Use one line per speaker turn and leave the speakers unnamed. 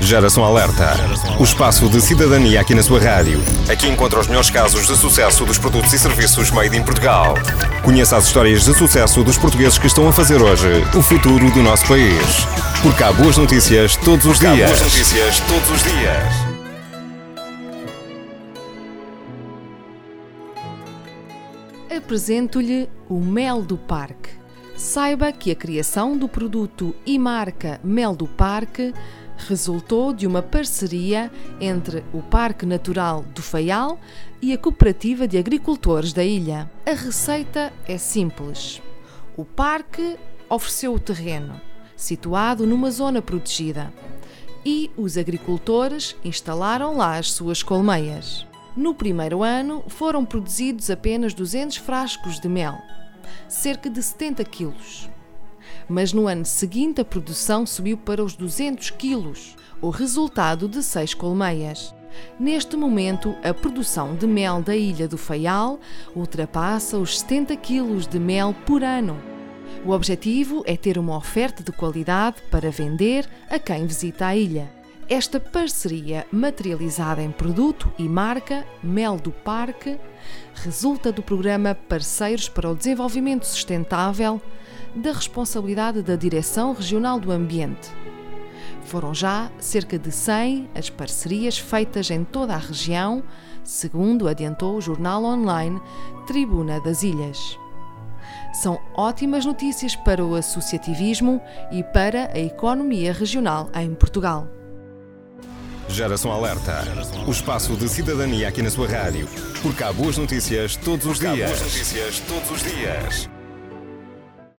Geração Alerta. O espaço de cidadania aqui na sua rádio. Aqui encontra os melhores casos de sucesso dos produtos e serviços made in Portugal. Conheça as histórias de sucesso dos portugueses que estão a fazer hoje o futuro do nosso país. Porque há boas notícias todos os dias. Há boas notícias todos os dias.
Apresento-lhe o Mel do Parque. Saiba que a criação do produto e marca Mel do Parque resultou de uma parceria entre o Parque Natural do Faial e a Cooperativa de Agricultores da ilha. A receita é simples. O parque ofereceu o terreno, situado numa zona protegida, e os agricultores instalaram lá as suas colmeias. No primeiro ano foram produzidos apenas 200 frascos de mel, cerca de 70 quilos mas no ano seguinte a produção subiu para os 200 quilos, o resultado de seis colmeias. Neste momento, a produção de mel da Ilha do Faial ultrapassa os 70 quilos de mel por ano. O objetivo é ter uma oferta de qualidade para vender a quem visita a ilha. Esta parceria, materializada em produto e marca Mel do Parque, resulta do programa Parceiros para o Desenvolvimento Sustentável da responsabilidade da Direção Regional do Ambiente. Foram já cerca de 100 as parcerias feitas em toda a região, segundo adiantou o jornal online Tribuna das Ilhas. São ótimas notícias para o associativismo e para a economia regional em Portugal.
Geração Alerta. O espaço de cidadania aqui na sua rádio. Porque há boas notícias todos os dias. Há boas notícias todos os dias.